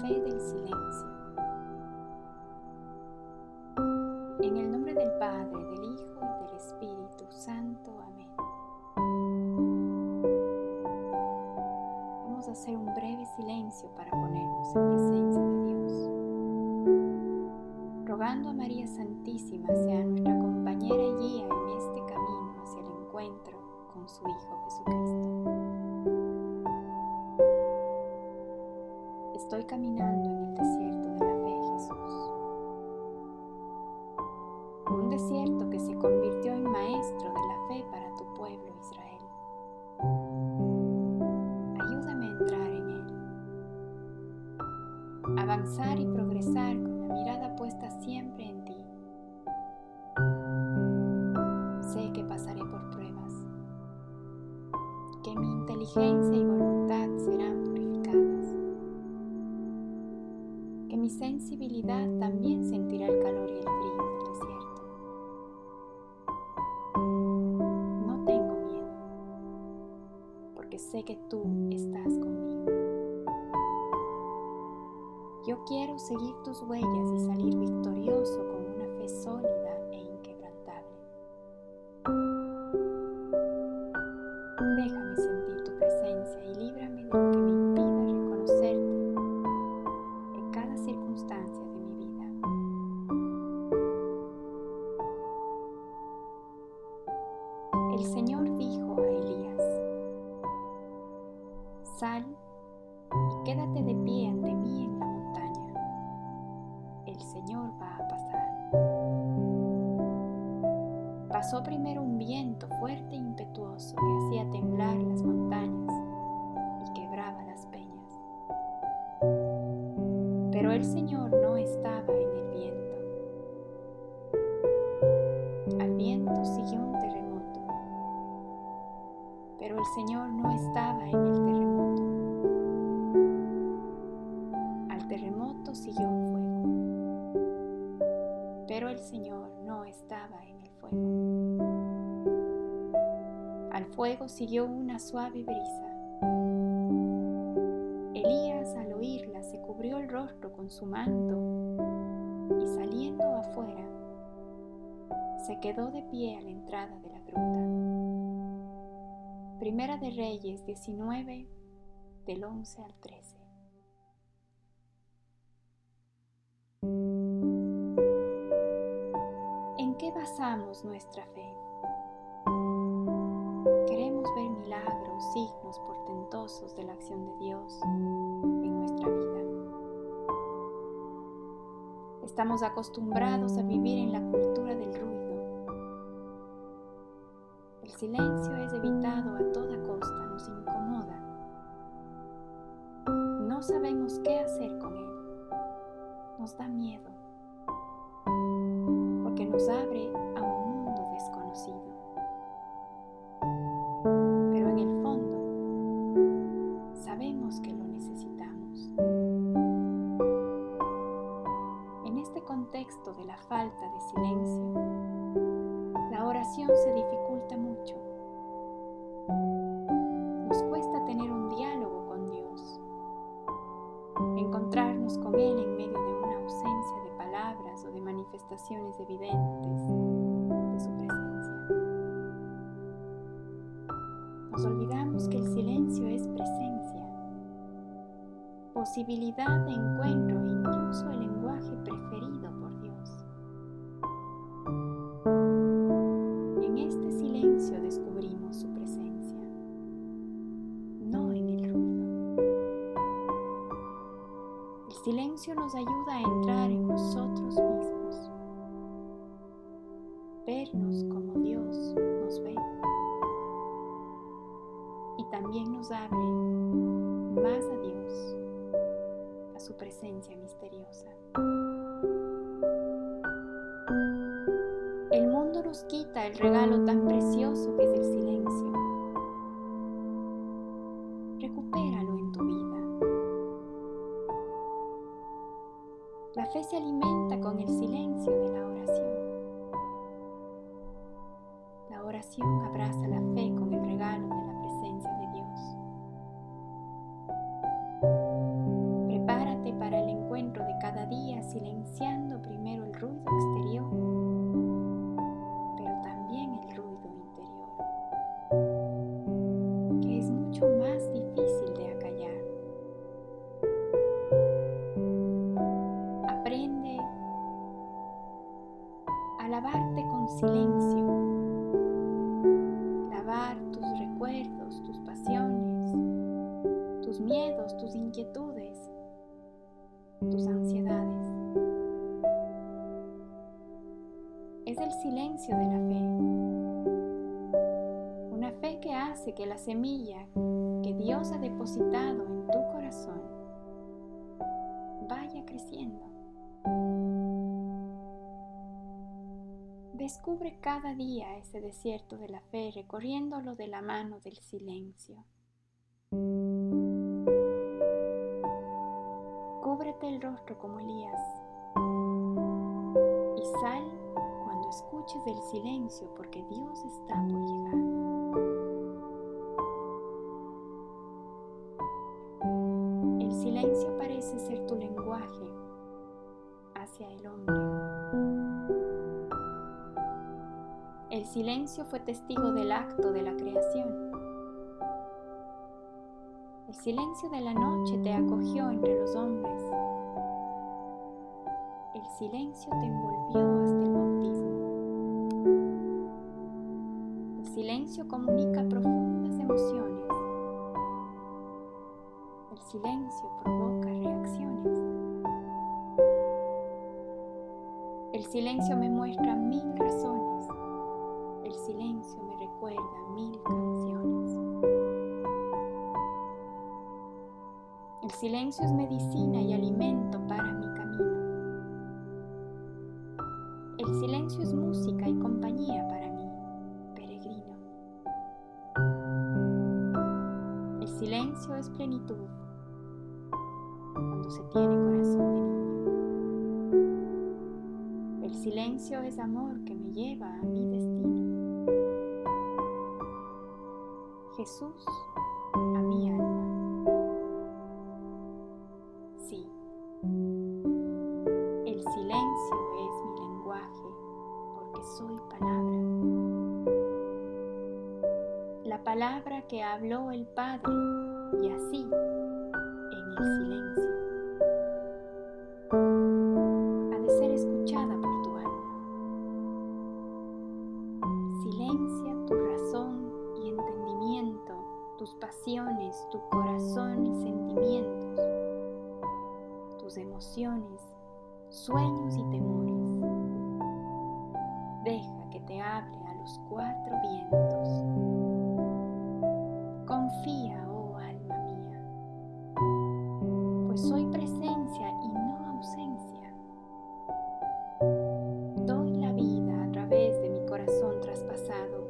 fe del silencio. En el nombre del Padre, del Hijo y del Espíritu Santo. Amén. Vamos a hacer un breve silencio para ponernos en presencia de Dios. Rogando a María Santísima sea nuestra compañera y guía en este camino hacia el encuentro con su Hijo Jesucristo. Estoy caminando en el desierto de la fe, Jesús. Un desierto que se convirtió en maestro de la fe para tu pueblo Israel. Ayúdame a entrar en él. Avanzar y progresar con la mirada puesta siempre en ti. Sé que pasaré por pruebas, que mi inteligencia y voluntad sensibilidad también sentirá el calor y el frío del desierto. No tengo miedo, porque sé que tú estás conmigo. Yo quiero seguir tus huellas y salir victorioso con una fe sólida de pie ante mí en la montaña. El Señor va a pasar. Pasó primero un viento fuerte e impetuoso que hacía temblar las montañas y quebraba las peñas. Pero el Señor no estaba en el viento. Al viento siguió un terremoto, pero el Señor no estaba en el terremoto. Fuego, pero el Señor no estaba en el fuego. Al fuego siguió una suave brisa. Elías al oírla se cubrió el rostro con su manto y saliendo afuera se quedó de pie a la entrada de la gruta. Primera de Reyes 19 del 11 al 13. Basamos nuestra fe? Queremos ver milagros, signos portentosos de la acción de Dios en nuestra vida. Estamos acostumbrados a vivir en la cultura del ruido. El silencio es evitado a toda costa, nos incomoda. No sabemos qué hacer con él. Nos da miedo nos abre a un mundo desconocido. Pero en el fondo sabemos que lo necesitamos. En este contexto de la falta de silencio, la oración se dificulta mucho. Posibilidad de encuentro e incluso el lenguaje preferido por Dios. En este silencio descubrimos su presencia, no en el ruido. El silencio nos ayuda a entrar en nosotros mismos, vernos como Dios nos ve y también nos abre presencia misteriosa. El mundo nos quita el regalo tan precioso que es el silencio. Lavarte con silencio tus recuerdos, tus pasiones, tus miedos, tus inquietudes, tus ansiedades. Es el silencio de la fe. Una fe que hace que la semilla que Dios ha depositado en tu corazón Descubre cada día ese desierto de la fe recorriéndolo de la mano del silencio. Cúbrete el rostro como Elías y sal cuando escuches el silencio porque Dios está por llegar. El silencio fue testigo del acto de la creación. El silencio de la noche te acogió entre los hombres. El silencio te envolvió hasta el bautismo. El silencio comunica profundas emociones. El silencio provoca reacciones. El silencio me muestra mil razones silencio me recuerda mil canciones. El silencio es medicina y alimento para mi camino. El silencio es música y compañía para mí, peregrino. El silencio es plenitud cuando se tiene corazón de niño. El silencio es amor que me lleva a mi destino. Jesús a mi alma. Sí, el silencio es mi lenguaje porque soy palabra. La palabra que habló el Padre y así en el silencio. Deja que te hable a los cuatro vientos. Confía, oh alma mía, pues soy presencia y no ausencia. Doy la vida a través de mi corazón traspasado.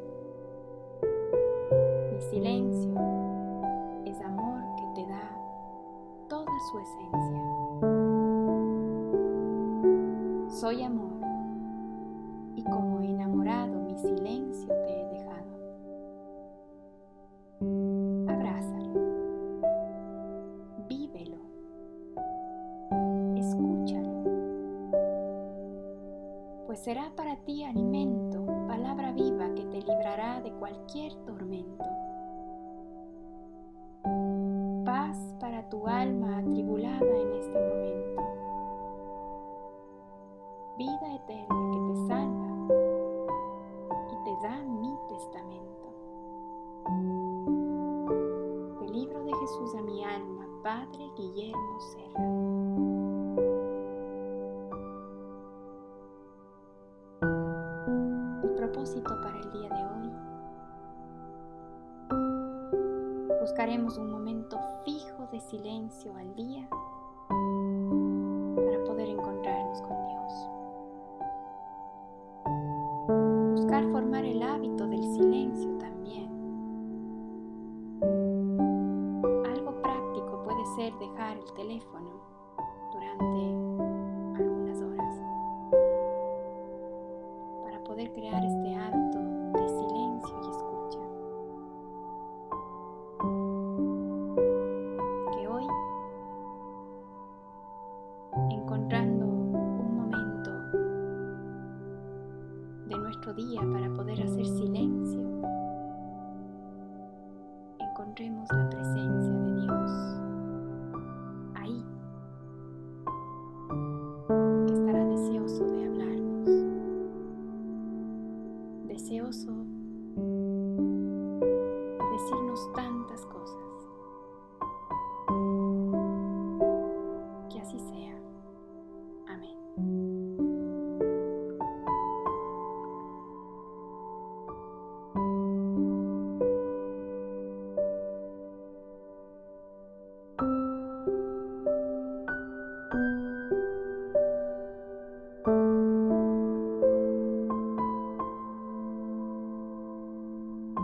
Mi silencio su esencia. Soy amor pues será para ti alimento, palabra viva que te librará de cualquier tormento. tu alma atribulada en este momento. Vida eterna que te salva y te da mi testamento. Del libro de Jesús a mi alma, Padre Guillermo Serra. Buscaremos un momento fijo de silencio al día para poder encontrarnos con Dios. Buscar formar el hábito del silencio también. Algo práctico puede ser dejar el teléfono durante algunas horas para poder crear este hábito de silencio